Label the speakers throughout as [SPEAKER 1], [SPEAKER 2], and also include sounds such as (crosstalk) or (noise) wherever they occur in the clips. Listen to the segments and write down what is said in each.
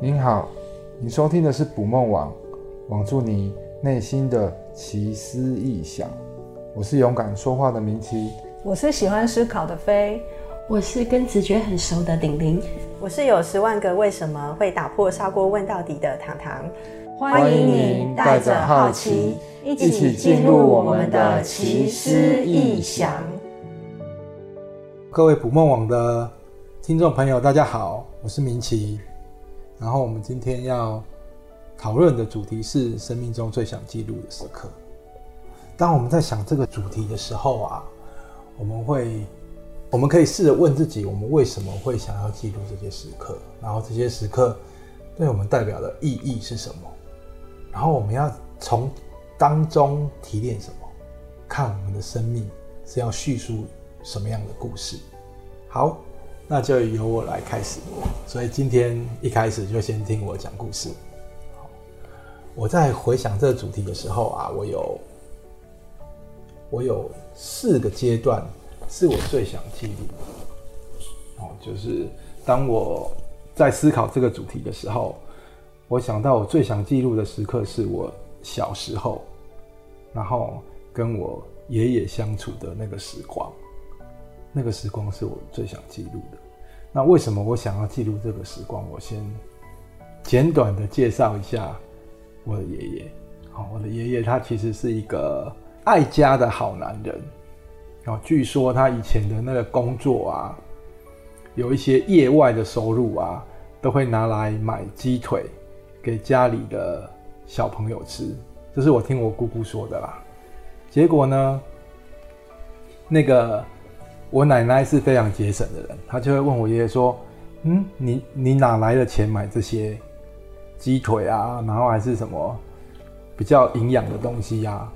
[SPEAKER 1] 您好，您收听的是捕梦网，网住你内心的奇思异想。我是勇敢说话的明奇，
[SPEAKER 2] 我是喜欢思考的飞，
[SPEAKER 3] 我是跟直觉很熟的鼎鼎，
[SPEAKER 4] 我是有十万个为什么会打破砂锅问到底的糖糖。
[SPEAKER 1] 欢迎您带着好奇，一起进入我们的奇思异想。
[SPEAKER 5] 各位捕梦网的听众朋友，大家好，我是明奇。然后我们今天要讨论的主题是生命中最想记录的时刻。当我们在想这个主题的时候啊，我们会，我们可以试着问自己：我们为什么会想要记录这些时刻？然后这些时刻对我们代表的意义是什么？然后我们要从当中提炼什么？看我们的生命是要叙述什么样的故事？好。那就由我来开始，所以今天一开始就先听我讲故事。我在回想这个主题的时候啊，我有我有四个阶段是我最想记录的。哦，就是当我在思考这个主题的时候，我想到我最想记录的时刻是我小时候，然后跟我爷爷相处的那个时光。那个时光是我最想记录的。那为什么我想要记录这个时光？我先简短的介绍一下我的爷爷。好，我的爷爷他其实是一个爱家的好男人。哦，据说他以前的那个工作啊，有一些业外的收入啊，都会拿来买鸡腿给家里的小朋友吃。这是我听我姑姑说的啦。结果呢，那个。我奶奶是非常节省的人，她就会问我爷爷说：“嗯，你你哪来的钱买这些鸡腿啊？然后还是什么比较营养的东西呀、啊？”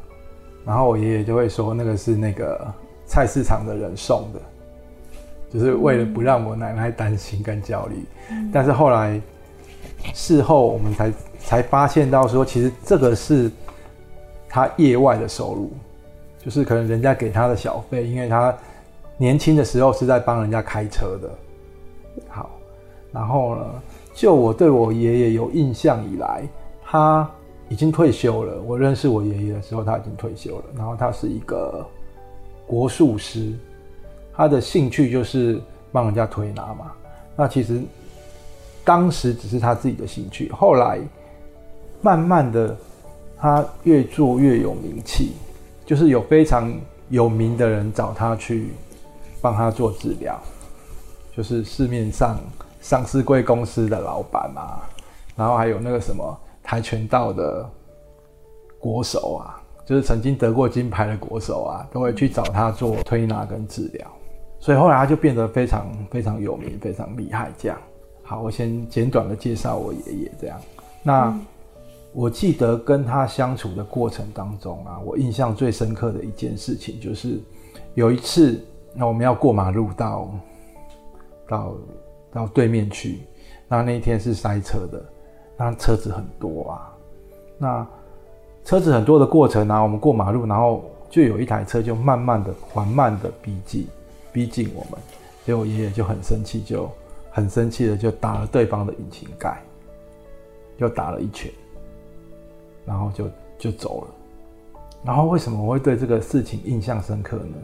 [SPEAKER 5] 然后我爷爷就会说：“那个是那个菜市场的人送的，就是为了不让我奶奶担心跟焦虑。嗯”但是后来事后我们才才发现到说，其实这个是他业外的收入，就是可能人家给他的小费，因为他。年轻的时候是在帮人家开车的，好，然后呢，就我对我爷爷有印象以来，他已经退休了。我认识我爷爷的时候，他已经退休了。然后他是一个国术师，他的兴趣就是帮人家推拿嘛。那其实当时只是他自己的兴趣，后来慢慢的，他越做越有名气，就是有非常有名的人找他去。帮他做治疗，就是市面上上市贵公司的老板啊，然后还有那个什么跆拳道的国手啊，就是曾经得过金牌的国手啊，都会去找他做推拿跟治疗，所以后来他就变得非常非常有名，非常厉害。这样，好，我先简短的介绍我爷爷这样。那、嗯、我记得跟他相处的过程当中啊，我印象最深刻的一件事情就是有一次。那我们要过马路到到到对面去，那那一天是塞车的，那车子很多啊。那车子很多的过程呢，我们过马路，然后就有一台车就慢慢的、缓慢的逼近，逼近我们。结果爷爷就很生气，就很生气的就打了对方的引擎盖，又打了一拳，然后就就走了。然后为什么我会对这个事情印象深刻呢？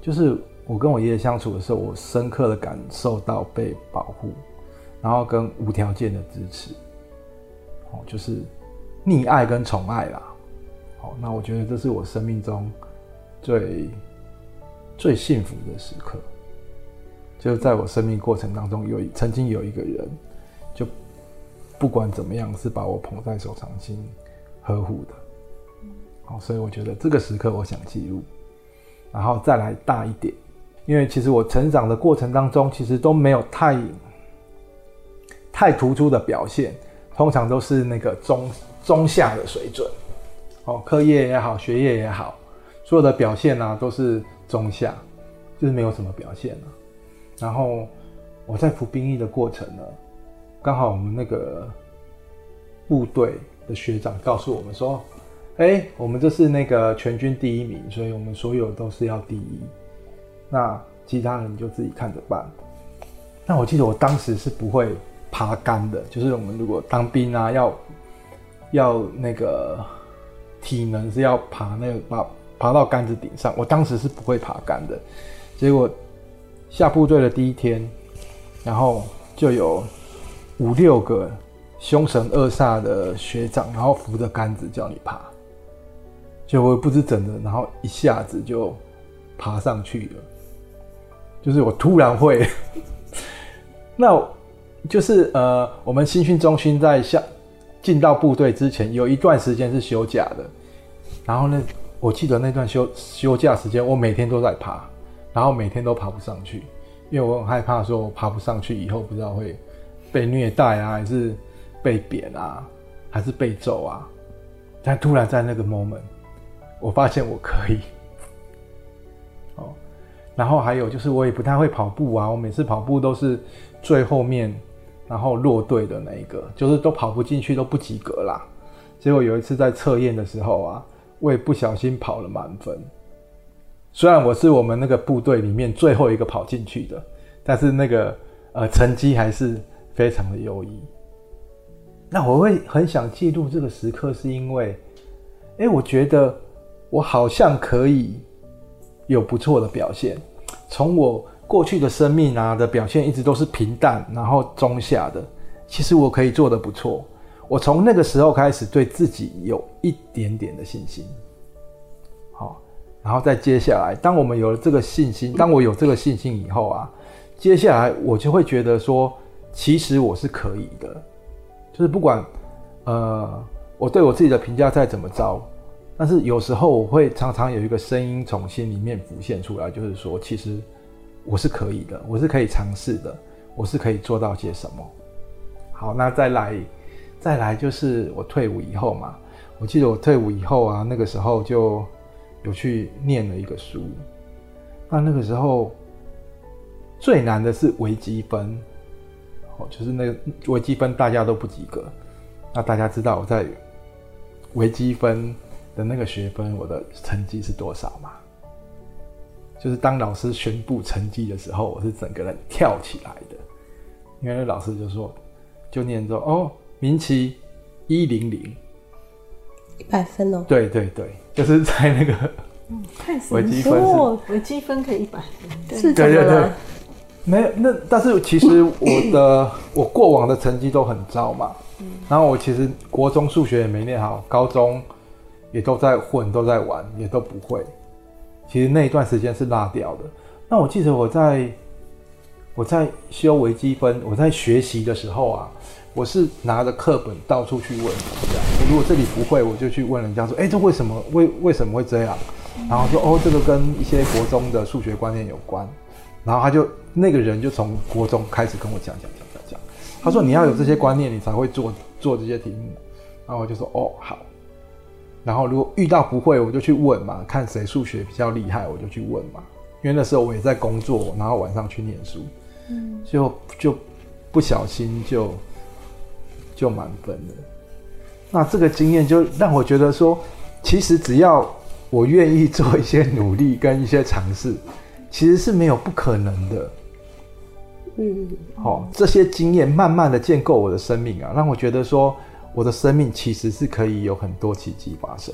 [SPEAKER 5] 就是。我跟我爷爷相处的时候，我深刻的感受到被保护，然后跟无条件的支持，哦，就是溺爱跟宠爱啦。好，那我觉得这是我生命中最最幸福的时刻，就是在我生命过程当中有曾经有一个人，就不管怎么样是把我捧在手掌心呵护的。好，所以我觉得这个时刻我想记录，然后再来大一点。因为其实我成长的过程当中，其实都没有太太突出的表现，通常都是那个中中下的水准，哦，课业也好，学业也好，所有的表现呢、都是中下，就是没有什么表现了、然后我在服兵役的过程呢，刚好我们那个部队的学长告诉我们说，哎，我们这是那个全军第一名，所以我们所有都是要第一。那其他人就自己看着办。那我记得我当时是不会爬杆的，就是我们如果当兵啊，要要那个体能是要爬那个爬爬到杆子顶上。我当时是不会爬杆的，结果下部队的第一天，然后就有五六个凶神恶煞的学长，然后扶着杆子叫你爬，就我不知怎的，然后一下子就爬上去了。就是我突然会，(laughs) 那就是呃，我们新训中心在下进到部队之前有一段时间是休假的，然后呢，我记得那段休休假时间，我每天都在爬，然后每天都爬不上去，因为我很害怕说我爬不上去以后不知道会被虐待啊，还是被贬啊，还是被揍啊。但突然在那个 moment，我发现我可以。然后还有就是，我也不太会跑步啊。我每次跑步都是最后面，然后落队的那一个，就是都跑不进去，都不及格啦。结果有一次在测验的时候啊，我也不小心跑了满分。虽然我是我们那个部队里面最后一个跑进去的，但是那个呃成绩还是非常的优异。那我会很想记录这个时刻，是因为，哎，我觉得我好像可以。有不错的表现，从我过去的生命啊的表现一直都是平淡，然后中下的。其实我可以做得不错。我从那个时候开始对自己有一点点的信心。好，然后再接下来，当我们有了这个信心，当我有这个信心以后啊，接下来我就会觉得说，其实我是可以的。就是不管呃，我对我自己的评价再怎么糟。但是有时候我会常常有一个声音从心里面浮现出来，就是说，其实我是可以的，我是可以尝试的，我是可以做到些什么。好，那再来，再来就是我退伍以后嘛，我记得我退伍以后啊，那个时候就有去念了一个书。那那个时候最难的是微积分，哦，就是那个微积分大家都不及格。那大家知道我在微积分。的那个学分，我的成绩是多少嘛？就是当老师宣布成绩的时候，我是整个人跳起来的，因为那老师就说，就念说哦，明奇一零零，
[SPEAKER 3] 一百分哦。
[SPEAKER 5] 对对对，就是在那个微积分是，
[SPEAKER 2] 微积分可以一百分，
[SPEAKER 3] 是
[SPEAKER 5] 对对对，没有那，但是其实我的我过往的成绩都很糟嘛，然后我其实国中数学也没念好，高中。也都在混，都在玩，也都不会。其实那一段时间是落掉的。那我记得我在我在修微积分，我在学习的时候啊，我是拿着课本到处去问人家。我如果这里不会，我就去问人家说：“哎，这为什么？为为什么会这样？”然后说：“哦，这个跟一些国中的数学观念有关。”然后他就那个人就从国中开始跟我讲讲讲讲讲。他说：“你要有这些观念，你才会做做这些题目。”然后我就说：“哦，好。”然后如果遇到不会，我就去问嘛，看谁数学比较厉害，我就去问嘛。因为那时候我也在工作，然后晚上去念书，嗯，就就不小心就就满分了。那这个经验就让我觉得说，其实只要我愿意做一些努力跟一些尝试，其实是没有不可能的。嗯，好、哦，这些经验慢慢的建构我的生命啊，让我觉得说。我的生命其实是可以有很多奇迹发生，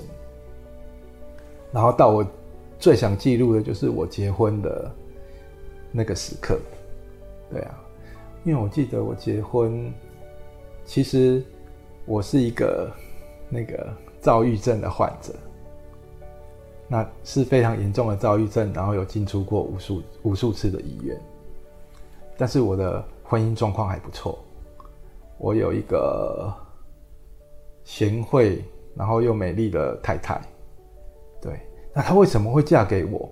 [SPEAKER 5] 然后到我最想记录的就是我结婚的那个时刻，对啊，因为我记得我结婚，其实我是一个那个躁郁症的患者，那是非常严重的躁郁症，然后有进出过无数无数次的医院，但是我的婚姻状况还不错，我有一个。贤惠，然后又美丽的太太，对，那她为什么会嫁给我？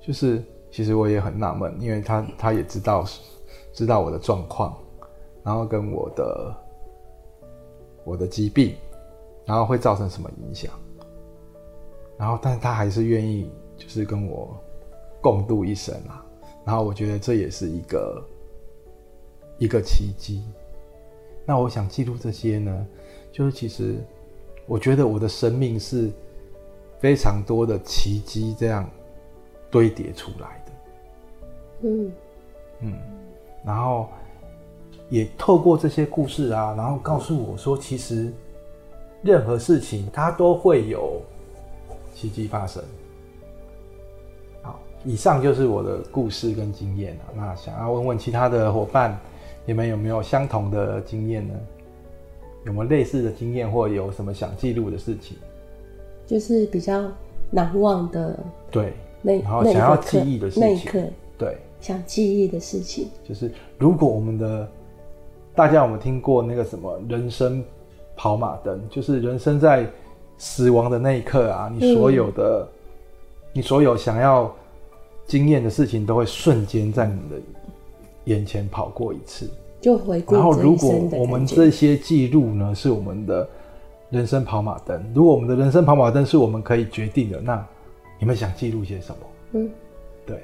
[SPEAKER 5] 就是其实我也很纳闷，因为她她也知道知道我的状况，然后跟我的我的疾病，然后会造成什么影响，然后但是她还是愿意就是跟我共度一生啊，然后我觉得这也是一个一个奇迹。那我想记录这些呢？就是其实，我觉得我的生命是非常多的奇迹这样堆叠出来的。嗯嗯，然后也透过这些故事啊，然后告诉我说，其实任何事情它都会有奇迹发生。好，以上就是我的故事跟经验啊。那想要问问其他的伙伴，你们有没有相同的经验呢？有没有类似的经验，或有什么想记录的事情？
[SPEAKER 3] 就是比较难忘的，
[SPEAKER 5] 对，
[SPEAKER 3] 那
[SPEAKER 5] 然后想要记忆的事情，
[SPEAKER 3] 那一刻，
[SPEAKER 5] 对，
[SPEAKER 3] 想记忆的事情，
[SPEAKER 5] 就是如果我们的大家有没有听过那个什么人生跑马灯？就是人生在死亡的那一刻啊，你所有的，嗯、你所有想要经验的事情，都会瞬间在你的眼前跑过一次。
[SPEAKER 3] 就回顾。
[SPEAKER 5] 然后，如果我们这些记录呢，是我们的人生跑马灯。如果我们的人生跑马灯是我们可以决定的，那你们想记录些什么？嗯，对，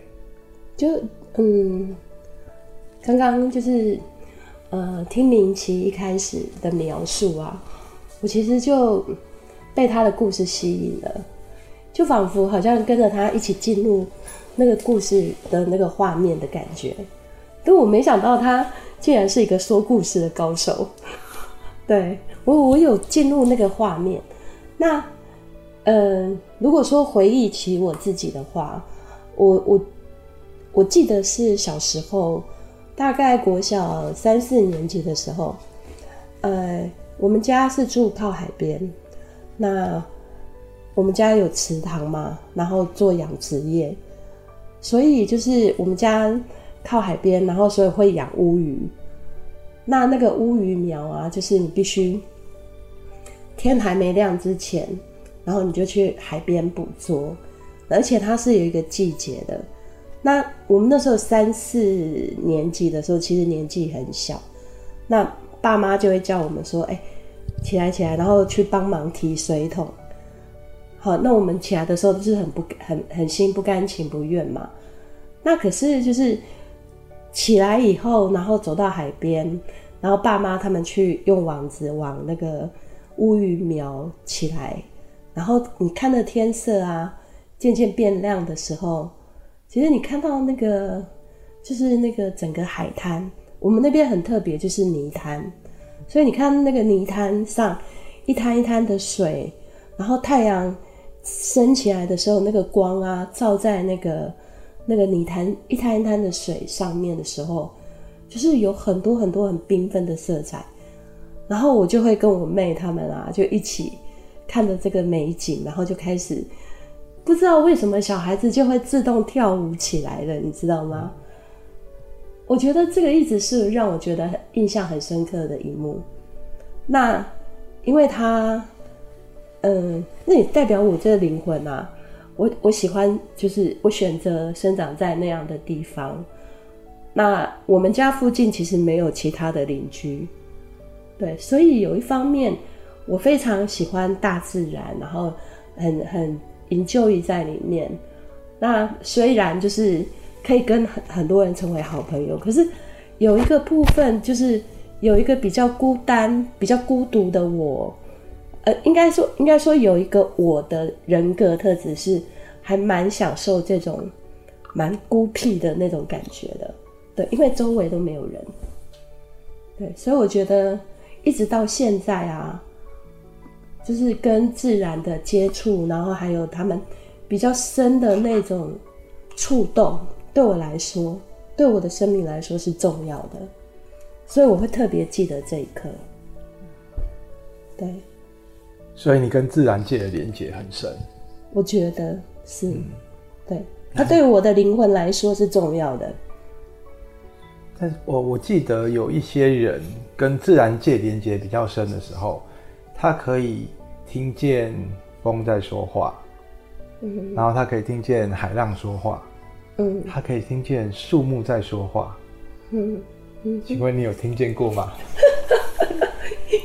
[SPEAKER 3] 就嗯，刚刚就是呃，听明奇一开始的描述啊，我其实就被他的故事吸引了，就仿佛好像跟着他一起进入那个故事的那个画面的感觉。但我没想到他。竟然是一个说故事的高手，对，我，我有进入那个画面。那，嗯、呃，如果说回忆起我自己的话，我我我记得是小时候，大概国小三四年级的时候，呃，我们家是住靠海边，那我们家有池塘嘛，然后做养殖业，所以就是我们家。靠海边，然后所以会养乌鱼。那那个乌鱼苗啊，就是你必须天还没亮之前，然后你就去海边捕捉，而且它是有一个季节的。那我们那时候三四年级的时候，其实年纪很小，那爸妈就会叫我们说：“哎，起来起来，然后去帮忙提水桶。”好，那我们起来的时候就是很不很很心不甘情不愿嘛。那可是就是。起来以后，然后走到海边，然后爸妈他们去用网子往那个乌鱼苗起来，然后你看到天色啊渐渐变亮的时候，其实你看到那个就是那个整个海滩，我们那边很特别，就是泥滩，所以你看那个泥滩上一滩一滩的水，然后太阳升起来的时候，那个光啊照在那个。那个泥潭一滩一滩的水上面的时候，就是有很多很多很缤纷的色彩，然后我就会跟我妹他们啊，就一起看着这个美景，然后就开始不知道为什么小孩子就会自动跳舞起来了，你知道吗？我觉得这个一直是让我觉得很印象很深刻的一幕。那因为他，嗯，那也代表我这个灵魂啊。我我喜欢，就是我选择生长在那样的地方。那我们家附近其实没有其他的邻居，对，所以有一方面我非常喜欢大自然，然后很很 enjoy 在里面。那虽然就是可以跟很很多人成为好朋友，可是有一个部分就是有一个比较孤单、比较孤独的我。应该说，应该说有一个我的人格特质是还蛮享受这种蛮孤僻的那种感觉的，对，因为周围都没有人，对，所以我觉得一直到现在啊，就是跟自然的接触，然后还有他们比较深的那种触动，对我来说，对我的生命来说是重要的，所以我会特别记得这一刻，对。
[SPEAKER 5] 所以你跟自然界的连接很深，
[SPEAKER 3] 我觉得是，嗯、对，它对我的灵魂来说是重要的。
[SPEAKER 5] 但我我记得有一些人跟自然界连接比较深的时候，他可以听见风在说话，嗯，然后他可以听见海浪说话，嗯，他可以听见树木在说话，嗯嗯，请问你有听见过吗？(laughs)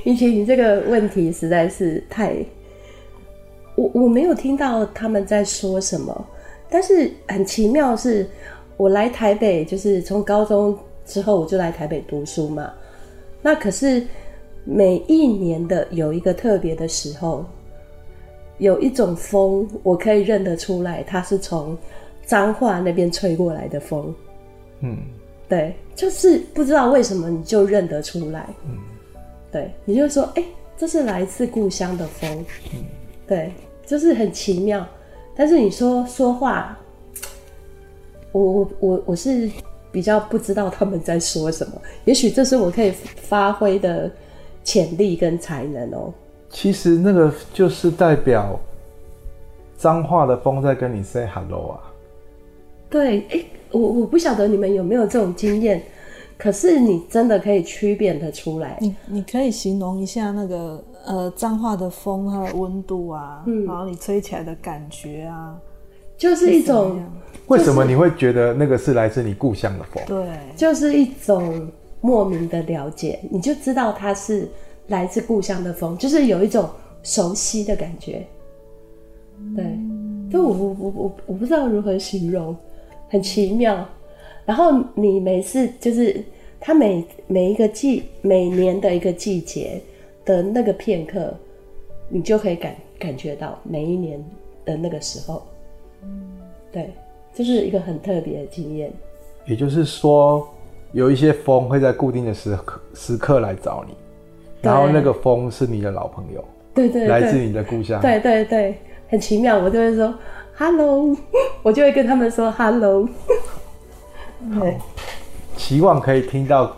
[SPEAKER 3] 明琦，你这个问题实在是太……我我没有听到他们在说什么，但是很奇妙是，我来台北就是从高中之后我就来台北读书嘛。那可是每一年的有一个特别的时候，有一种风我可以认得出来，它是从彰化那边吹过来的风。嗯，对，就是不知道为什么你就认得出来。嗯，对，你就说，哎、欸，这是来自故乡的风。嗯，对，就是很奇妙。但是你说说话，我我我我是比较不知道他们在说什么。也许这是我可以发挥的潜力跟才能哦、喔。
[SPEAKER 5] 其实那个就是代表脏话的风在跟你 say hello 啊。
[SPEAKER 3] 对，哎、欸，我我不晓得你们有没有这种经验，可是你真的可以区别的出来。
[SPEAKER 2] 你你可以形容一下那个呃彰化的风，它的温度啊，嗯，然后你吹起来的感觉啊，
[SPEAKER 3] 就是一种。
[SPEAKER 5] 为什么你会觉得那个是来自你故乡的风？
[SPEAKER 2] 对，
[SPEAKER 3] 就是一种莫名的了解，你就知道它是来自故乡的风，就是有一种熟悉的感觉。对，就我我我我我不知道如何形容。很奇妙，然后你每次就是它每每一个季每年的一个季节的那个片刻，你就可以感感觉到每一年的那个时候，嗯，对，就是一个很特别的经验。
[SPEAKER 5] 也就是说，有一些风会在固定的时刻时刻来找你，然后那个风是你的老朋友，
[SPEAKER 3] 对对，对，
[SPEAKER 5] 来自你的故乡，
[SPEAKER 3] 对对对，很奇妙，我就会说。Hello，(laughs) 我就会跟他们说 Hello。(laughs) 对，
[SPEAKER 5] 期望可以听到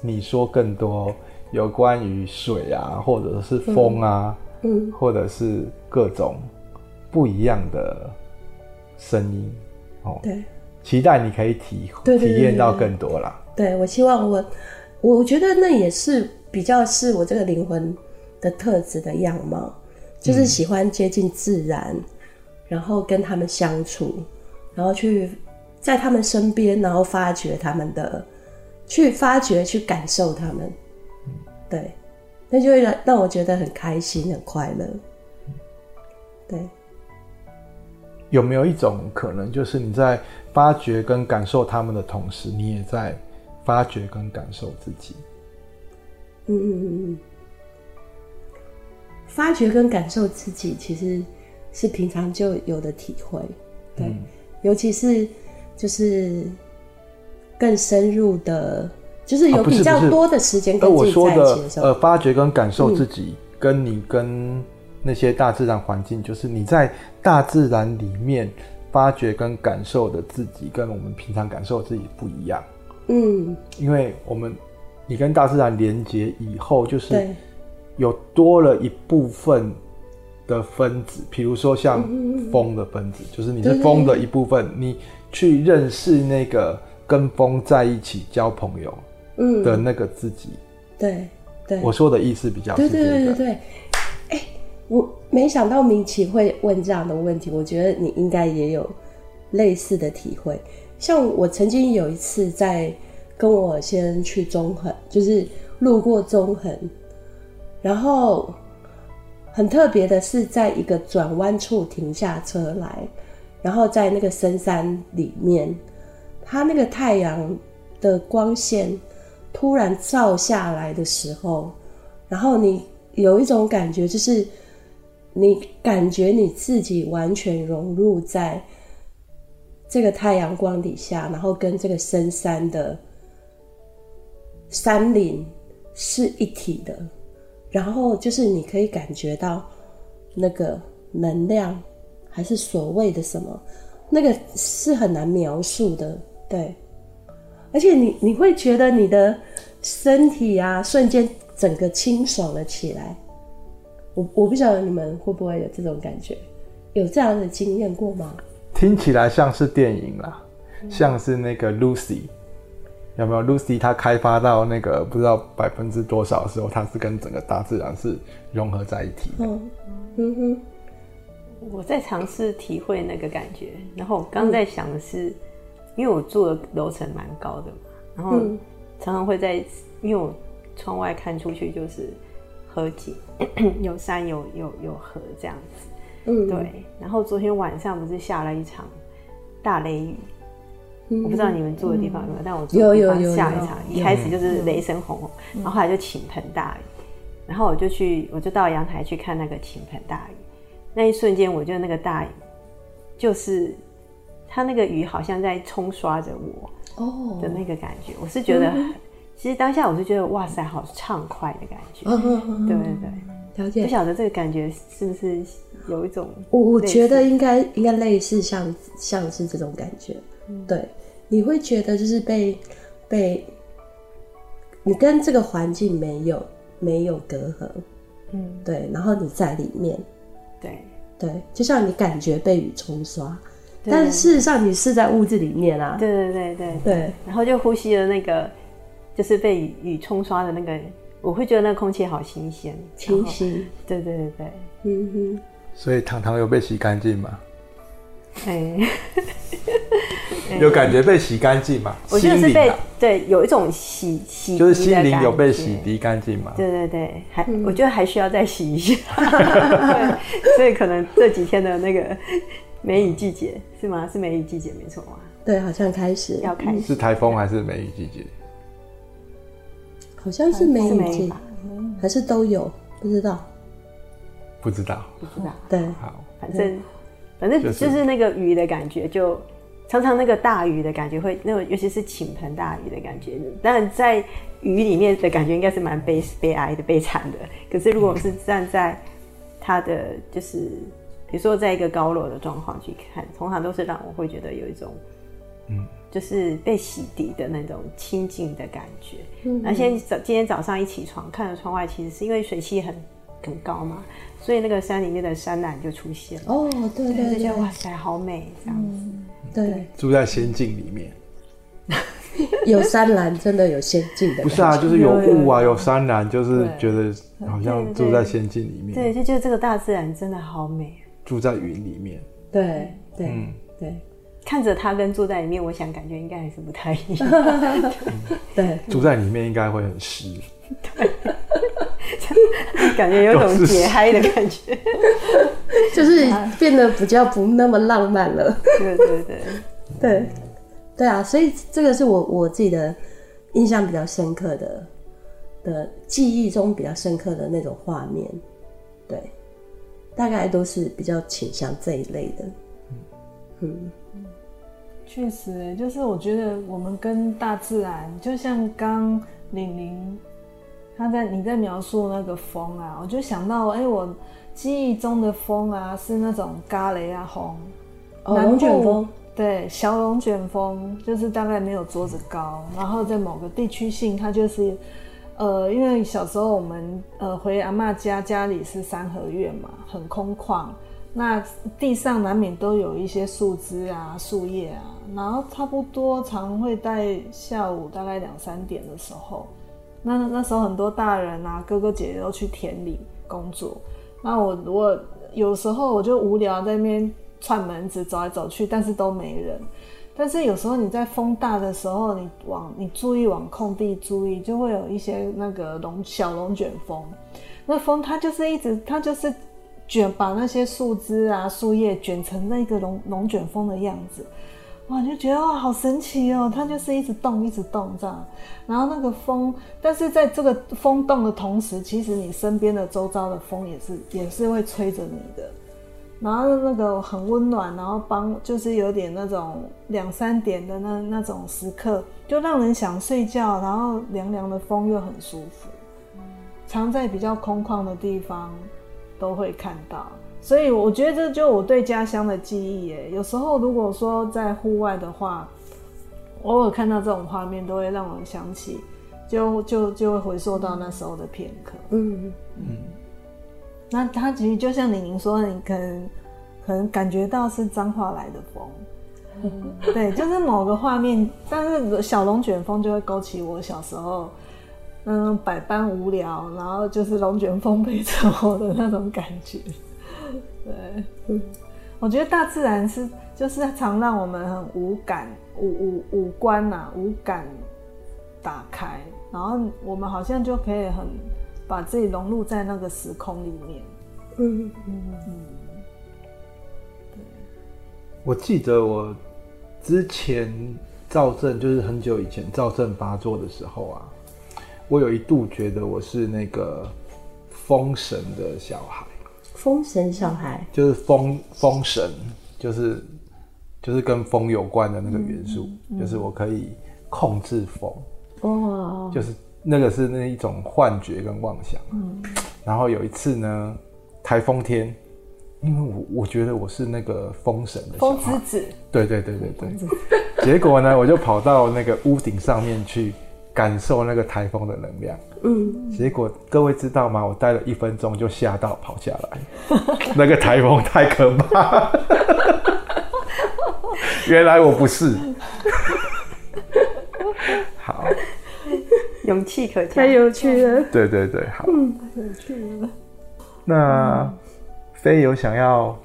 [SPEAKER 5] 你说更多有关于水啊，或者是风啊，嗯，嗯或者是各种不一样的声音哦。对，期待你可以体体验到更多啦。
[SPEAKER 3] 对，我希望我，我觉得那也是比较是我这个灵魂的特质的样貌，就是喜欢接近自然。嗯然后跟他们相处，然后去在他们身边，然后发掘他们的，去发掘、去感受他们，对，那就会让让我觉得很开心、很快乐。对，
[SPEAKER 5] 有没有一种可能，就是你在发掘跟感受他们的同时，你也在发掘跟感受自己？
[SPEAKER 3] 嗯嗯嗯嗯，发掘跟感受自己，其实。是平常就有的体会，对，嗯、尤其是就是更深入的，就是有比较多的时间跟自己在一起的时候，
[SPEAKER 5] 呃，发掘跟感受自己，跟你跟那些大自然环境，嗯、就是你在大自然里面发掘跟感受的自己，跟我们平常感受的自己不一样。嗯，因为我们你跟大自然连接以后，就是有多了一部分。的分子，比如说像风的分子，嗯、就是你是风的一部分，你去认识那个跟风在一起交朋友的那个自己。对对，我说的意思比较是这个。对对对
[SPEAKER 3] 对我没想到明奇会问这样的问题，我觉得你应该也有类似的体会。像我曾经有一次在跟我先生去中横，就是路过中横，然后。很特别的是，在一个转弯处停下车来，然后在那个深山里面，它那个太阳的光线突然照下来的时候，然后你有一种感觉，就是你感觉你自己完全融入在这个太阳光底下，然后跟这个深山的山林是一体的。然后就是你可以感觉到那个能量，还是所谓的什么，那个是很难描述的，对。而且你你会觉得你的身体啊，瞬间整个清爽了起来。我我不晓得你们会不会有这种感觉，有这样的经验过吗？
[SPEAKER 5] 听起来像是电影啦，嗯、像是那个 Lucy。有没有 Lucy？她开发到那个不知道百分之多少的时候，她是跟整个大自然是融合在一起的。嗯嗯
[SPEAKER 4] 哼，我在尝试体会那个感觉。然后我刚在想的是，嗯、因为我住的楼层蛮高的嘛，然后常常会在，因为我窗外看出去就是河景，(clears throat) 有山有有有河这样子。嗯，对。然后昨天晚上不是下了一场大雷雨。我不知道你们住的地方有没有，但我住的地方下一场，一开始就是雷声轰轰，然后后来就倾盆大雨，然后我就去，我就到阳台去看那个倾盆大雨，那一瞬间，我觉得那个大雨就是它那个雨好像在冲刷着我哦的那个感觉，我是觉得，其实当下我是觉得哇塞，好畅快的感觉，对对对，
[SPEAKER 3] 了解。
[SPEAKER 4] 不晓得这个感觉是不是有一种，
[SPEAKER 3] 我我觉得应该应该类似像像是这种感觉，对，你会觉得就是被被，你跟这个环境没有没有隔阂，嗯，对，然后你在里面，
[SPEAKER 4] 对
[SPEAKER 3] 对，就像你感觉被雨冲刷。但是事实上，你是在屋子里面啊。
[SPEAKER 4] 对对对对对。然后就呼吸了那个，就是被雨雨冲刷的那个，我会觉得那个空气好新鲜，
[SPEAKER 3] 清新。
[SPEAKER 4] 对对对对。
[SPEAKER 5] 嗯哼。所以糖糖有被洗干净吗？
[SPEAKER 4] 哎。(laughs)
[SPEAKER 5] 有感觉被洗干净嘛？(laughs)
[SPEAKER 4] 我觉得是被对，有一种洗洗，
[SPEAKER 5] 就是心灵有被洗涤干净吗？
[SPEAKER 4] 对对对，还我觉得还需要再洗一下。(laughs) 所以可能这几天的那个。梅雨季节是吗？是梅雨季节，没错吗？
[SPEAKER 3] 对，好像开始
[SPEAKER 4] 要开始。
[SPEAKER 5] 是台风还是梅雨季节？
[SPEAKER 3] 好像是梅雨季，还是都有？不知道。
[SPEAKER 5] 不知道。
[SPEAKER 4] 不知道。
[SPEAKER 3] 对，
[SPEAKER 5] 好，
[SPEAKER 4] 反正反正就是那个雨的感觉，就常常那个大雨的感觉会，那种尤其是倾盆大雨的感觉。但在雨里面的感觉应该是蛮悲悲哀的、悲惨的。可是如果是站在它的就是。比如说，在一个高楼的状况去看，通常都是让我会觉得有一种，嗯，就是被洗涤的那种清净的感觉。嗯，那现在早今天早上一起床，看着窗外，其实是因为水汽很很高嘛，所以那个山里面的山岚就出现了。
[SPEAKER 3] 哦，对对对，
[SPEAKER 4] 对，哇塞，好美，这样子。
[SPEAKER 3] 嗯、对，
[SPEAKER 5] 住在仙境里面，(laughs)
[SPEAKER 3] 有山岚，真的有仙境的。
[SPEAKER 5] 不是啊，就是有雾啊，有山岚，就是觉得好像住在仙境里面。
[SPEAKER 4] 对，就觉得这个大自然真的好美。
[SPEAKER 5] 住在云里面，
[SPEAKER 3] 对对、嗯、对，
[SPEAKER 4] 看着它跟住在里面，我想感觉应该还是不太一样。(laughs)
[SPEAKER 3] 对，
[SPEAKER 5] 住在里面应该会很湿，(laughs)
[SPEAKER 4] 对，(laughs) 感觉有种解嗨的感觉，(laughs)
[SPEAKER 3] 就是变得比较不那么浪漫了。
[SPEAKER 4] 对对对
[SPEAKER 3] 对对啊！所以这个是我我自己的印象比较深刻的的记忆中比较深刻的那种画面，对。大概都是比较倾向这一类的，嗯，
[SPEAKER 2] 确实，就是我觉得我们跟大自然，就像刚玲玲，他在你在描述那个风啊，我就想到，哎、欸，我记忆中的风啊，是那种嘎雷啊风，
[SPEAKER 3] 哦，龙卷风，
[SPEAKER 2] 对，小龙卷风，就是大概没有桌子高，然后在某个地区性，它就是。呃，因为小时候我们呃回阿妈家，家里是三合院嘛，很空旷，那地上难免都有一些树枝啊、树叶啊，然后差不多常会在下午大概两三点的时候，那那时候很多大人啊、哥哥姐姐都去田里工作，那我我有时候我就无聊在那边串门子走来走去，但是都没人。但是有时候你在风大的时候，你往你注意往空地注意，就会有一些那个龙小龙卷风。那风它就是一直它就是卷把那些树枝啊树叶卷成那个龙龙卷风的样子，哇，就觉得哇好神奇哦！它就是一直动一直动这样。然后那个风，但是在这个风动的同时，其实你身边的周遭的风也是也是会吹着你的。然后那个很温暖，然后帮就是有点那种两三点的那那种时刻，就让人想睡觉，然后凉凉的风又很舒服。常在比较空旷的地方都会看到，所以我觉得这就我对家乡的记忆耶。有时候如果说在户外的话，偶尔看到这种画面，都会让我想起，就就就会回溯到那时候的片刻。嗯嗯。嗯那它其实就像玲玲说的，你可能可能感觉到是彰化来的风，嗯、对，就是某个画面。但是小龙卷风就会勾起我小时候，嗯，百般无聊，然后就是龙卷风陪着我的那种感觉。对，嗯、我觉得大自然是就是常让我们很无感、五五五官呐、啊，无感打开，然后我们好像就可以很。把自己融入在那个时空里面。嗯嗯嗯。对。
[SPEAKER 5] 我记得我之前躁症，就是很久以前躁症发作的时候啊，我有一度觉得我是那个封神的小孩。
[SPEAKER 3] 风神小孩。
[SPEAKER 5] 就是风风神，就是就是跟风有关的那个元素，嗯嗯、就是我可以控制风。哦，就是那个是那一种幻觉跟妄想。嗯，然后有一次呢，台风天，因为我我觉得我是那个风神的
[SPEAKER 2] 风之子。
[SPEAKER 5] 对对对对对。结果呢，我就跑到那个屋顶上面去感受那个台风的能量。嗯。结果各位知道吗？我待了一分钟就吓到跑下来。(laughs) 那个台风太可怕。(laughs) 原来我不是。(laughs) 好，
[SPEAKER 4] 勇气可嘉，
[SPEAKER 2] 太有趣了。
[SPEAKER 5] 对对对，好，
[SPEAKER 2] 嗯，太有趣了。
[SPEAKER 5] 那飞有想要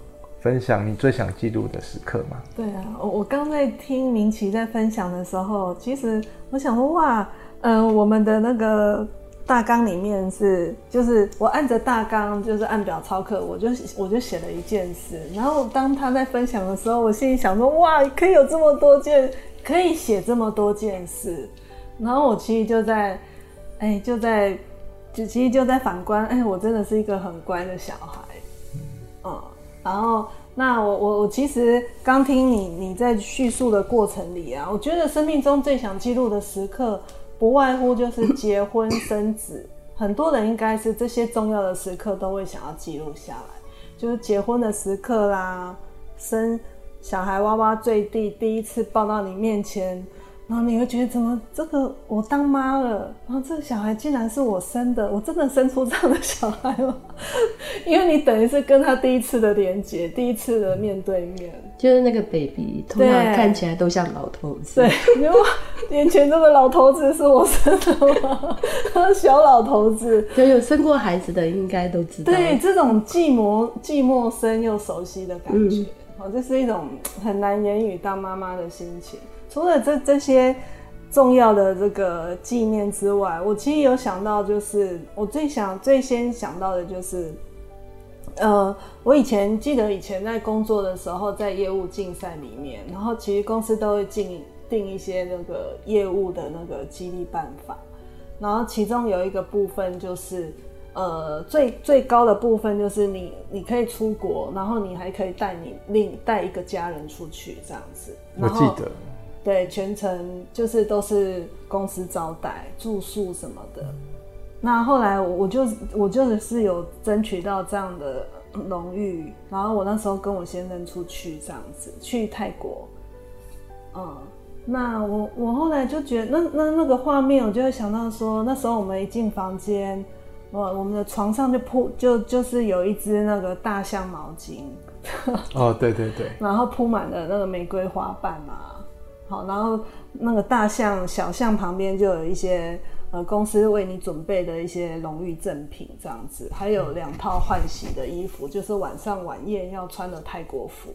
[SPEAKER 5] 分享你最想记录的时刻吗？
[SPEAKER 2] 对啊，我我刚在听明琪在分享的时候，其实我想说，哇，嗯、我们的那个大纲里面是，就是我按着大纲，就是按表操课，我就我就写了一件事。然后当他在分享的时候，我心里想说，哇，可以有这么多件。可以写这么多件事，然后我其实就在，哎、就在，就其实就在反观，哎、我真的是一个很乖的小孩，嗯，然后那我我我其实刚听你你在叙述的过程里啊，我觉得生命中最想记录的时刻，不外乎就是结婚生子，很多人应该是这些重要的时刻都会想要记录下来，就是结婚的时刻啦，生。小孩哇哇坠地，第一次抱到你面前，然后你会觉得怎么这个我当妈了，然后这个小孩竟然是我生的，我真的生出这样的小孩吗？(laughs) 因为你等于是跟他第一次的连接，第一次的面对面，
[SPEAKER 3] 就是那个 baby，通常看起来都像老头子。
[SPEAKER 2] 对，因为眼前这个老头子是我生的吗？(laughs) 小老头子，
[SPEAKER 3] 就有生过孩子的应该都知道。
[SPEAKER 2] 对，这种既陌既陌生又熟悉的感觉。嗯哦，这是一种很难言语当妈妈的心情。除了这这些重要的这个纪念之外，我其实有想到，就是我最想最先想到的就是，呃，我以前记得以前在工作的时候，在业务竞赛里面，然后其实公司都会进定一些那个业务的那个激励办法，然后其中有一个部分就是。呃，最最高的部分就是你，你可以出国，然后你还可以带你另带一个家人出去这样子。
[SPEAKER 5] 我记得。
[SPEAKER 2] 对，全程就是都是公司招待、住宿什么的。那后来我我就我就是有争取到这样的荣誉，然后我那时候跟我先生出去这样子去泰国。嗯，那我我后来就觉得那那那个画面，我就会想到说，那时候我们一进房间。我我们的床上就铺就就是有一只那个大象毛巾，
[SPEAKER 5] 哦对对对，(laughs)
[SPEAKER 2] 然后铺满了那个玫瑰花瓣嘛，好，然后那个大象小象旁边就有一些呃公司为你准备的一些荣誉赠品这样子，还有两套换洗的衣服，就是晚上晚宴要穿的泰国服。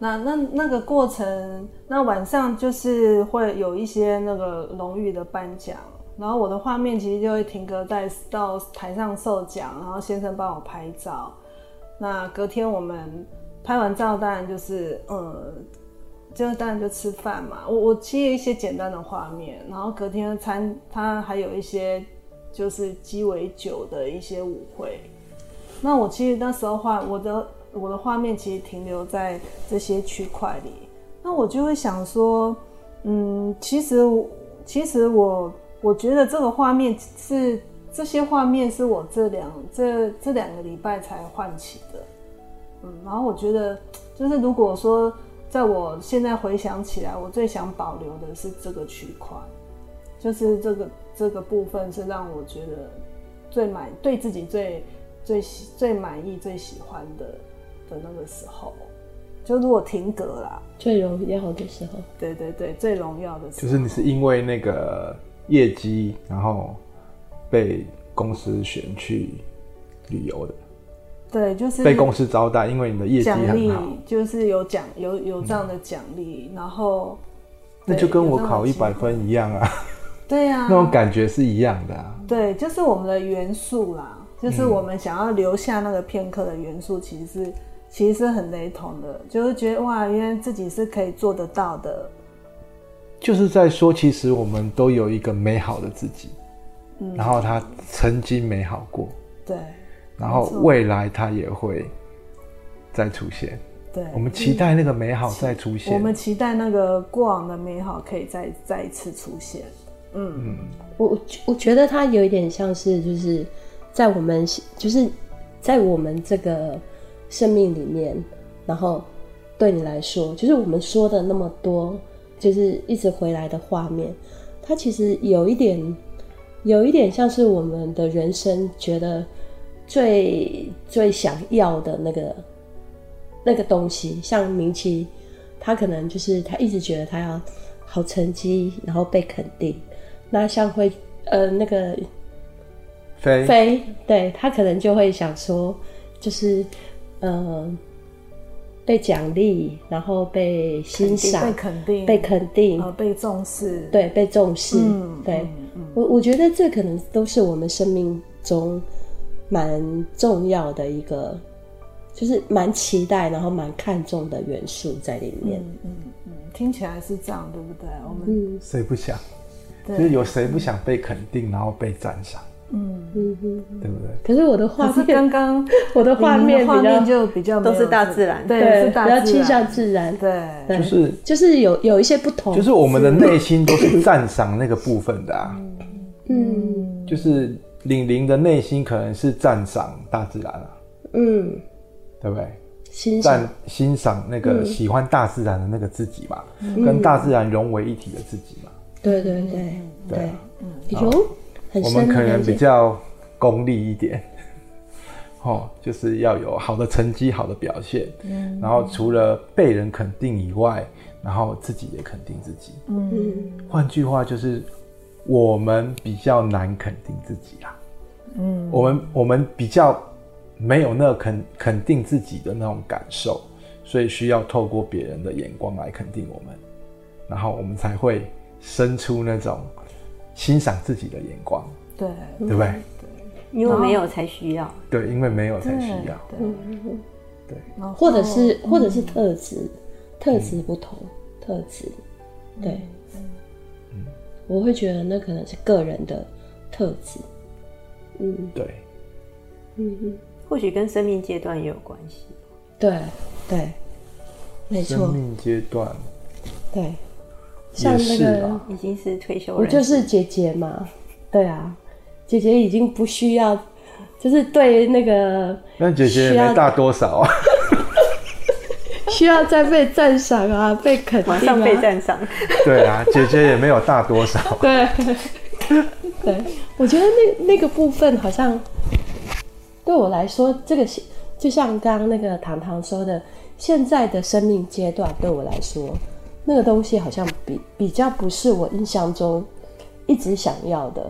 [SPEAKER 2] 那那那个过程，那晚上就是会有一些那个荣誉的颁奖。然后我的画面其实就会停格在到台上受奖，然后先生帮我拍照。那隔天我们拍完照，当然就是嗯，就当然就吃饭嘛。我我其实一些简单的画面，然后隔天的餐他还有一些就是鸡尾酒的一些舞会。那我其实那时候画我的我的画面其实停留在这些区块里。那我就会想说，嗯，其实其实我。我觉得这个画面是这些画面是我这两这这两个礼拜才唤起的，嗯，然后我觉得就是如果说在我现在回想起来，我最想保留的是这个区块，就是这个这个部分是让我觉得最满对自己最最喜最满意最喜欢的的那个时候，就如果停格啦，
[SPEAKER 3] 最荣耀的。时候，
[SPEAKER 2] 对对对，最荣耀的时候，
[SPEAKER 5] 就是你是因为那个。业绩，然后被公司选去旅游的，
[SPEAKER 2] 对，就是
[SPEAKER 5] 被公司招待，因为你的业绩很好，
[SPEAKER 2] 就是有奖有有这样的奖励，嗯、然后
[SPEAKER 5] 那就跟我考一百分一样啊，
[SPEAKER 2] 对呀、啊，(laughs)
[SPEAKER 5] 那种感觉是一样的、啊，
[SPEAKER 2] 对，就是我们的元素啦，就是我们想要留下那个片刻的元素，其实是、嗯、其实是很雷同的，就是觉得哇，原来自己是可以做得到的。
[SPEAKER 5] 就是在说，其实我们都有一个美好的自己，
[SPEAKER 2] 嗯，
[SPEAKER 5] 然后他曾经美好过，
[SPEAKER 2] 对，
[SPEAKER 5] 然后未来它也会再出现，
[SPEAKER 2] 对，对，
[SPEAKER 5] 我们期待那个美好再出现。
[SPEAKER 2] 我们期待那个过往的美好可以再再一次出现。嗯嗯，
[SPEAKER 3] 我我觉得它有一点像是，就是在我们就是在我们这个生命里面，然后对你来说，就是我们说的那么多，就是一直回来的画面，它其实有一点，有一点像是我们的人生觉得最最想要的那个。那个东西，像明奇，他可能就是他一直觉得他要好成绩，然后被肯定。那像会呃那个
[SPEAKER 5] 飞
[SPEAKER 3] 飞，对他可能就会想说，就是呃被奖励，然后被欣赏、
[SPEAKER 2] 被肯定、
[SPEAKER 3] 被肯定、
[SPEAKER 2] 呃、被重视，
[SPEAKER 3] 对，被重视。嗯、对、嗯嗯、我，我觉得这可能都是我们生命中蛮重要的一个。就是蛮期待，然后蛮看重的元素在里面。
[SPEAKER 2] 嗯嗯嗯，听起来是这样，对不对？我们
[SPEAKER 5] 谁不想？就是有谁不想被肯定，然后被赞赏？嗯嗯嗯，对不对？
[SPEAKER 3] 可是我的画面，
[SPEAKER 2] 刚刚 (laughs)
[SPEAKER 3] 我的画面
[SPEAKER 2] 画面就比较
[SPEAKER 4] 都是大自然，
[SPEAKER 3] 对，比较倾向自然，
[SPEAKER 2] 对，
[SPEAKER 5] 就是
[SPEAKER 3] 就是有有一些不同，
[SPEAKER 5] 就是我们的内心都是赞赏那个部分的啊。嗯，就是玲玲的内心可能是赞赏大自然啊。嗯。对不对？
[SPEAKER 3] 欣
[SPEAKER 5] 赏。欣赏那个喜欢大自然的那个自己嘛，嗯、跟大自然融为一体的自己嘛。
[SPEAKER 3] 对对对对，
[SPEAKER 5] 对。有我们可能比较功利一点，(laughs) 哦，就是要有好的成绩、好的表现，嗯，然后除了被人肯定以外，然后自己也肯定自己。嗯，换句话就是，我们比较难肯定自己啊。嗯，我们我们比较。没有那肯肯定自己的那种感受，所以需要透过别人的眼光来肯定我们，然后我们才会生出那种欣赏自己的眼光，
[SPEAKER 2] 对，
[SPEAKER 5] 对不对？
[SPEAKER 4] 对，因为没有才需要，
[SPEAKER 5] 对，因为没有才需要，
[SPEAKER 3] 对，对，或者是或者是特质，特质不同，特质，对，嗯，我会觉得那可能是个人的特质，
[SPEAKER 5] 嗯，对，
[SPEAKER 4] 嗯嗯。或许跟生命阶段也有关系。
[SPEAKER 3] 对对，没错。
[SPEAKER 5] 生命阶段，
[SPEAKER 3] 对，像那个
[SPEAKER 4] 已经是退休，
[SPEAKER 3] 我就是姐姐嘛。对啊，姐姐已经不需要，就是对那个。
[SPEAKER 5] 那姐姐也没大多少啊。
[SPEAKER 3] 需要再被赞赏啊，被肯定啊，马上
[SPEAKER 4] 被赞赏。
[SPEAKER 5] 对啊，姐姐也没有大多少。(laughs)
[SPEAKER 3] 对，对，我觉得那那个部分好像。对我来说，这个就像刚刚那个糖糖说的，现在的生命阶段对我来说，那个东西好像比比较不是我印象中一直想要的，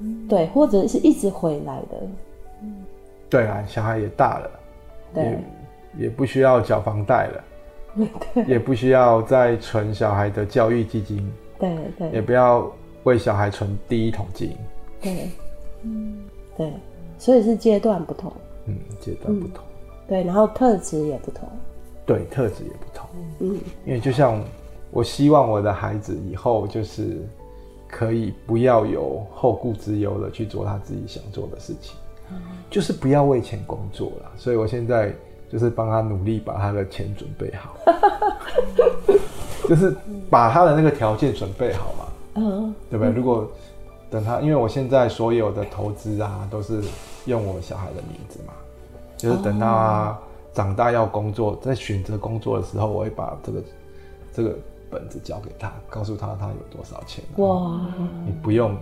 [SPEAKER 3] 嗯、对，或者是一直回来的。
[SPEAKER 5] 对啊，小孩也大了，
[SPEAKER 3] 对，
[SPEAKER 5] 也，不需要缴房贷了，也不需要再存小孩的教育基金，
[SPEAKER 3] 对对，
[SPEAKER 5] 也不要为小孩存第一桶金，
[SPEAKER 3] 对，嗯，对。所以是阶段不同，
[SPEAKER 5] 嗯，阶段不同，
[SPEAKER 3] 嗯，对，然后特质也不同，
[SPEAKER 5] 对，特质也不同，嗯，因为就像我希望我的孩子以后就是可以不要有后顾之忧的去做他自己想做的事情，嗯，就是不要为钱工作了，所以我现在就是帮他努力把他的钱准备好，(laughs) 就是把他的那个条件准备好嘛，嗯，对不对？如果等他，因为我现在所有的投资啊都是。用我小孩的名字嘛，就是等到他长大要工作，在选择工作的时候，我会把这个这个本子交给他，告诉他他有多少钱。哇！你不用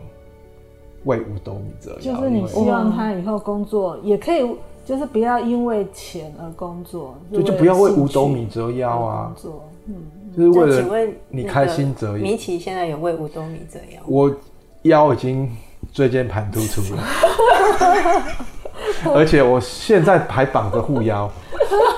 [SPEAKER 5] 为五斗米折腰。
[SPEAKER 2] 就是你希望他以后工作也可以，就是不要因为钱而工作，
[SPEAKER 5] 就就不要为五斗米折腰啊。工作，嗯，就是为了你开心折腰。
[SPEAKER 4] 米奇现在有为五斗米折腰？
[SPEAKER 5] 我腰已经。椎间盘突出了，而且我现在还绑着护腰。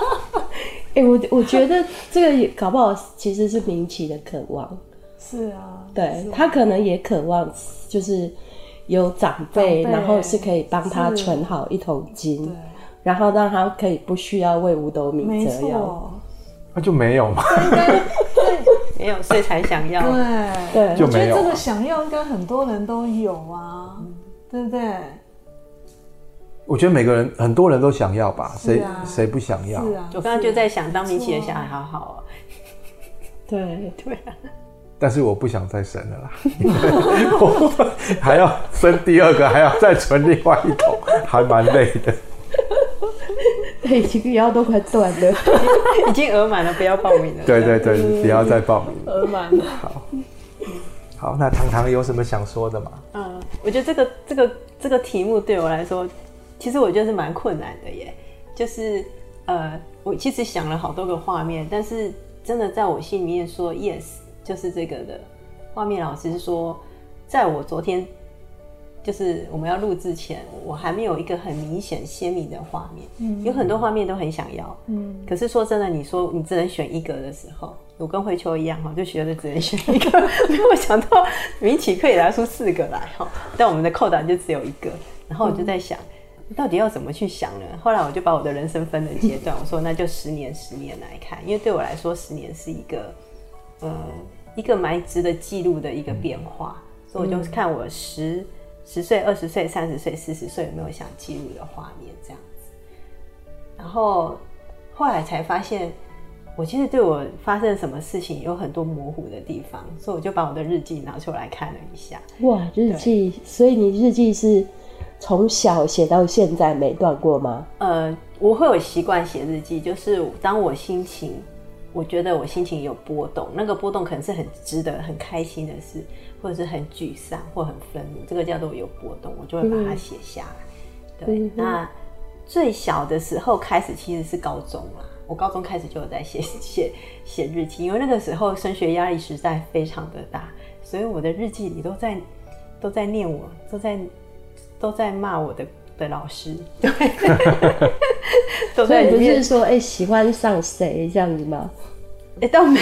[SPEAKER 5] (laughs)
[SPEAKER 3] 哎、欸，我我觉得这个也搞不好其实是明奇的渴望。
[SPEAKER 2] 是啊，
[SPEAKER 3] 对，啊、他可能也渴望，就是有长辈，然后是可以帮他存好一桶金，然后让他可以不需要为五斗米折腰。
[SPEAKER 5] 那就没有嘛？
[SPEAKER 4] 没有，所以才想要。
[SPEAKER 2] 对，
[SPEAKER 5] 对，
[SPEAKER 2] 我觉得这个想要应该很多人都有啊，对不对？
[SPEAKER 5] 我觉得每个人很多人都想要吧，谁谁、
[SPEAKER 2] 啊、
[SPEAKER 5] 不想要？
[SPEAKER 2] 是啊，
[SPEAKER 4] 我刚刚就在想，当明奇的小孩好好啊。
[SPEAKER 3] 对
[SPEAKER 4] 对啊。
[SPEAKER 5] 但是我不想再生了啦，(laughs) 我还要生第二个，还要再存另外一桶，还蛮累的。
[SPEAKER 3] 对，几个腰都快断了，(laughs)
[SPEAKER 4] 已经额满了，不要报名了。
[SPEAKER 5] 对对对，不要再报名
[SPEAKER 2] 了。额满了。
[SPEAKER 5] 好，好，那糖糖有什么想说的吗？
[SPEAKER 4] 嗯，我觉得这个这个这个题目对我来说，其实我觉得是蛮困难的耶。就是呃，我其实想了好多个画面，但是真的在我心里面说 yes。就是这个的画面，老师说，在我昨天就是我们要录之前，我还没有一个很明显鲜明的画面。嗯，有很多画面都很想要。嗯，可是说真的，你说你只能选一个的时候，我跟慧秋一样哈，就觉得只能选一个。(laughs) 没有想到明启可以拿出四个来哈，但我们的扣档就只有一个。然后我就在想，嗯、到底要怎么去想呢？后来我就把我的人生分了阶段，我说那就十年十年来看，因为对我来说，十年是一个呃。一个蛮值得记录的一个变化，嗯、所以我就看我十十岁、二十岁、三十岁、四十岁有没有想记录的画面这样子。然后后来才发现，我其实对我发生什么事情有很多模糊的地方，所以我就把我的日记拿出来看了一下。
[SPEAKER 3] 哇，日记！所以你日记是从小写到现在没断过吗？
[SPEAKER 4] 呃，我会有习惯写日记，就是当我心情。我觉得我心情有波动，那个波动可能是很值得、很开心的事，或者是很沮丧或很愤怒，这个叫做有波动，我就会把它写下来。嗯、对，那最小的时候开始其实是高中啦，我高中开始就有在写写写日记，因为那个时候升学压力实在非常的大，所以我的日记里都在都在念我，都在都在骂我的。的老师，(laughs) 对，
[SPEAKER 3] 所以不是说哎、欸、喜欢上谁这样子吗？
[SPEAKER 4] 哎、欸，倒没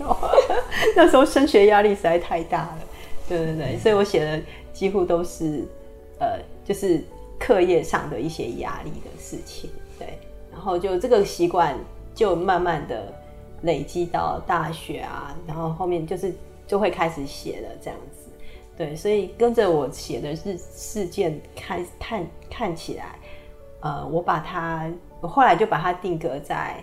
[SPEAKER 4] 有，(laughs) 那时候升学压力实在太大了，对对对，所以我写的几乎都是呃，就是课业上的一些压力的事情，对，然后就这个习惯就慢慢的累积到大学啊，然后后面就是就会开始写了这样子。对，所以跟着我写的是事件看看看起来，呃，我把它，我后来就把它定格在，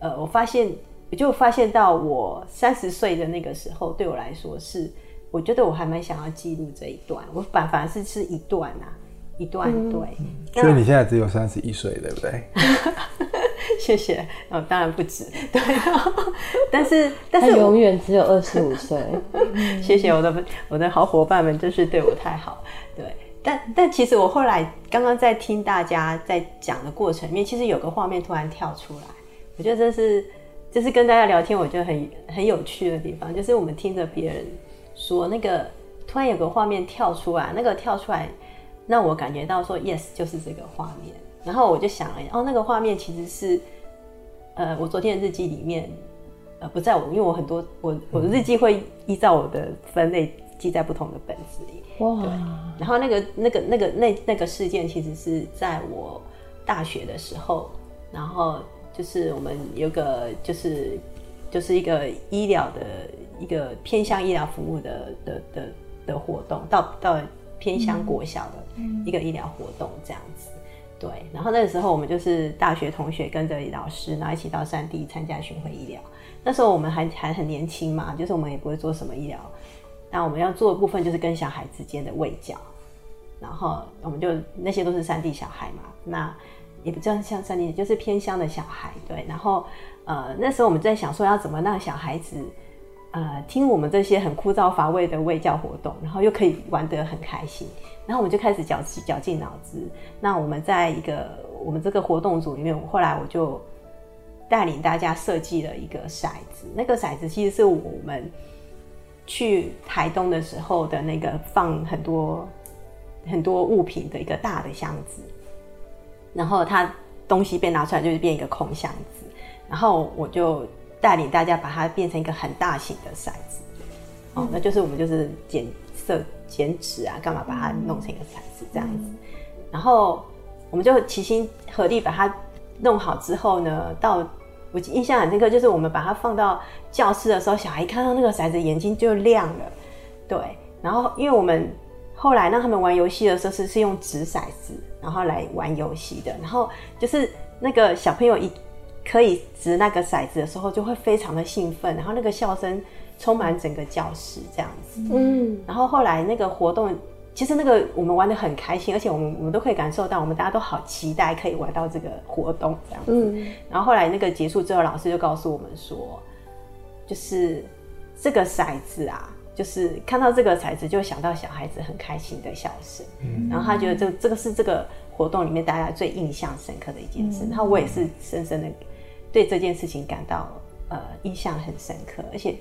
[SPEAKER 4] 呃，我发现，我就发现到我三十岁的那个时候，对我来说是，我觉得我还蛮想要记录这一段，我反反而是是一段啊，一段，对。
[SPEAKER 5] 嗯、所以你现在只有三十一岁，对不对？(laughs)
[SPEAKER 4] 谢谢，哦，当然不止，对，但是但是
[SPEAKER 3] 永远只有二十五岁。(laughs)
[SPEAKER 4] 谢谢我的我的好伙伴们，真是对我太好，对，但但其实我后来刚刚在听大家在讲的过程里面，其实有个画面突然跳出来，我觉得这是这是跟大家聊天，我觉得很很有趣的地方，就是我们听着别人说那个突然有个画面跳出来，那个跳出来，让我感觉到说 yes 就是这个画面。然后我就想了，哦，那个画面其实是，呃，我昨天的日记里面，呃，不在我，因为我很多我我的日记会依照我的分类记在不同的本子里。哇！对。然后那个那个那个那那个事件其实是在我大学的时候，然后就是我们有个就是就是一个医疗的一个偏向医疗服务的的的的活动，到到偏向国小的一个医疗活动这样子。对，然后那个时候我们就是大学同学，跟着老师，然后一起到山地参加巡回医疗。那时候我们还还很年轻嘛，就是我们也不会做什么医疗。那我们要做的部分就是跟小孩之间的喂教，然后我们就那些都是山地小孩嘛，那也不叫像山地，就是偏乡的小孩。对，然后呃那时候我们在想说要怎么让小孩子呃听我们这些很枯燥乏味的喂教活动，然后又可以玩得很开心。然后我们就开始绞绞尽脑汁。那我们在一个我们这个活动组里面，后来我就带领大家设计了一个骰子。那个骰子其实是我们去台东的时候的那个放很多很多物品的一个大的箱子。然后它东西被拿出来就是变一个空箱子。然后我就带领大家把它变成一个很大型的骰子。哦，那就是我们就是捡色。剪纸啊，干嘛把它弄成一个骰子这样子？然后我们就齐心合力把它弄好之后呢，到我印象很深刻，就是我们把它放到教室的时候，小孩看到那个骰子，眼睛就亮了。对，然后因为我们后来让他们玩游戏的时候是是用掷骰子，然后来玩游戏的。然后就是那个小朋友一可以掷那个骰子的时候，就会非常的兴奋，然后那个笑声充满整个教室这样子。嗯，然后后来那个活动。其实那个我们玩的很开心，而且我们我们都可以感受到，我们大家都好期待可以玩到这个活动这样子。嗯。然后后来那个结束之后，老师就告诉我们说，就是这个骰子啊，就是看到这个骰子就想到小孩子很开心的笑声。嗯。然后他觉得这这个是这个活动里面大家最印象深刻的一件事。嗯。然后我也是深深的对这件事情感到呃印象很深刻，而且。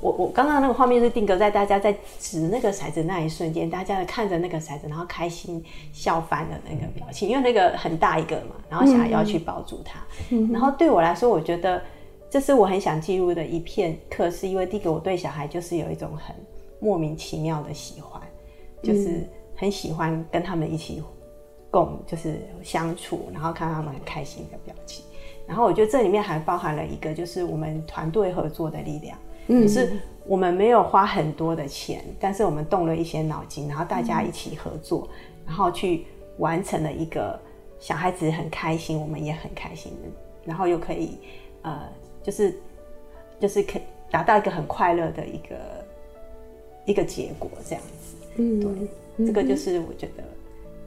[SPEAKER 4] 我我刚刚那个画面是定格在大家在指那个骰子那一瞬间，大家看着那个骰子，然后开心笑翻的那个表情，因为那个很大一个嘛，然后小孩要去抱住它。嗯、然后对我来说，我觉得这是我很想记录的一片刻，是因为第一个我对小孩就是有一种很莫名其妙的喜欢，就是很喜欢跟他们一起共就是相处，然后看他们很开心的表情。然后我觉得这里面还包含了一个就是我们团队合作的力量。可是我们没有花很多的钱，但是我们动了一些脑筋，然后大家一起合作，然后去完成了一个小孩子很开心，我们也很开心的，然后又可以呃，就是就是可以达到一个很快乐的一个一个结果，这样子。嗯，对，这个就是我觉得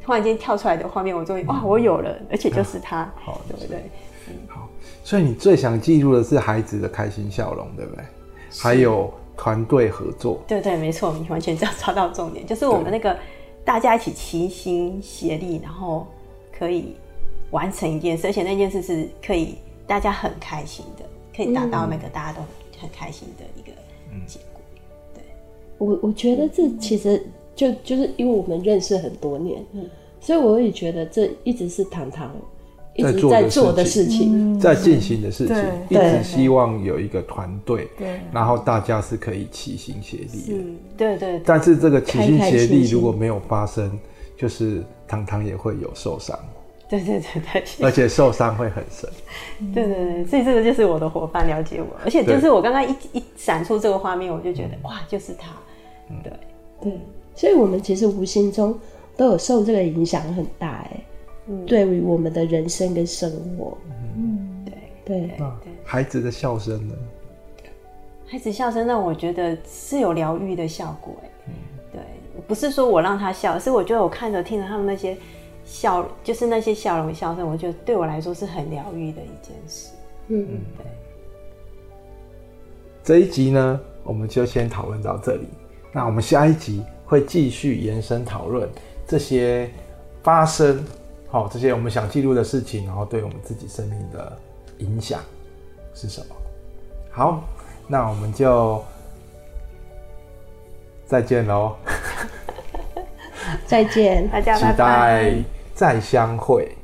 [SPEAKER 4] 突然间跳出来的画面，我终于哇，我有了，而且就是他，好，对不对？嗯，
[SPEAKER 5] 好。所以你最想记录的是孩子的开心笑容，对不对？还有团队合作，
[SPEAKER 4] 对对，没错，你完全抓抓到重点，就是我们那个大家一起齐心协力，然后可以完成一件事，而且那件事是可以大家很开心的，可以达到那个大家都很开心的一个结果。嗯、对，
[SPEAKER 3] 我我觉得这其实就就是因为我们认识很多年，嗯，所以我也觉得这一直是堂堂。一直在做的事情，
[SPEAKER 5] 在进行的事情，一直希望有一个团队，然后大家是可以齐心协力的，
[SPEAKER 4] 对对。
[SPEAKER 5] 但是这个齐心协力如果没有发生，就是糖糖也会有受伤，
[SPEAKER 4] 对对对对，
[SPEAKER 5] 而且受伤会很深，
[SPEAKER 4] 对对对。所以这个就是我的伙伴了解我，而且就是我刚刚一一闪出这个画面，我就觉得哇，就是他，对。
[SPEAKER 3] 对。所以我们其实无形中都有受这个影响很大，哎。对于我们的人生跟生活，嗯，对。对。对，
[SPEAKER 5] 孩子的笑声呢？
[SPEAKER 4] 孩子笑声让我觉得是有疗愈的效果，哎，嗯，对，不是说我让他笑，是我觉得我看着听着他们那些笑，就是那些笑容笑声，我觉得对我来说是很疗愈的一件事，嗯。嗯，对。
[SPEAKER 5] 这一集呢，我们就先讨论到这里，那我们下一集会继续延伸讨论这些发生。好，这些我们想记录的事情，然后对我们自己生命的影响是什么？好，那我们就再见喽！
[SPEAKER 3] 再见，
[SPEAKER 4] 大家拜拜，
[SPEAKER 5] 期待再相会。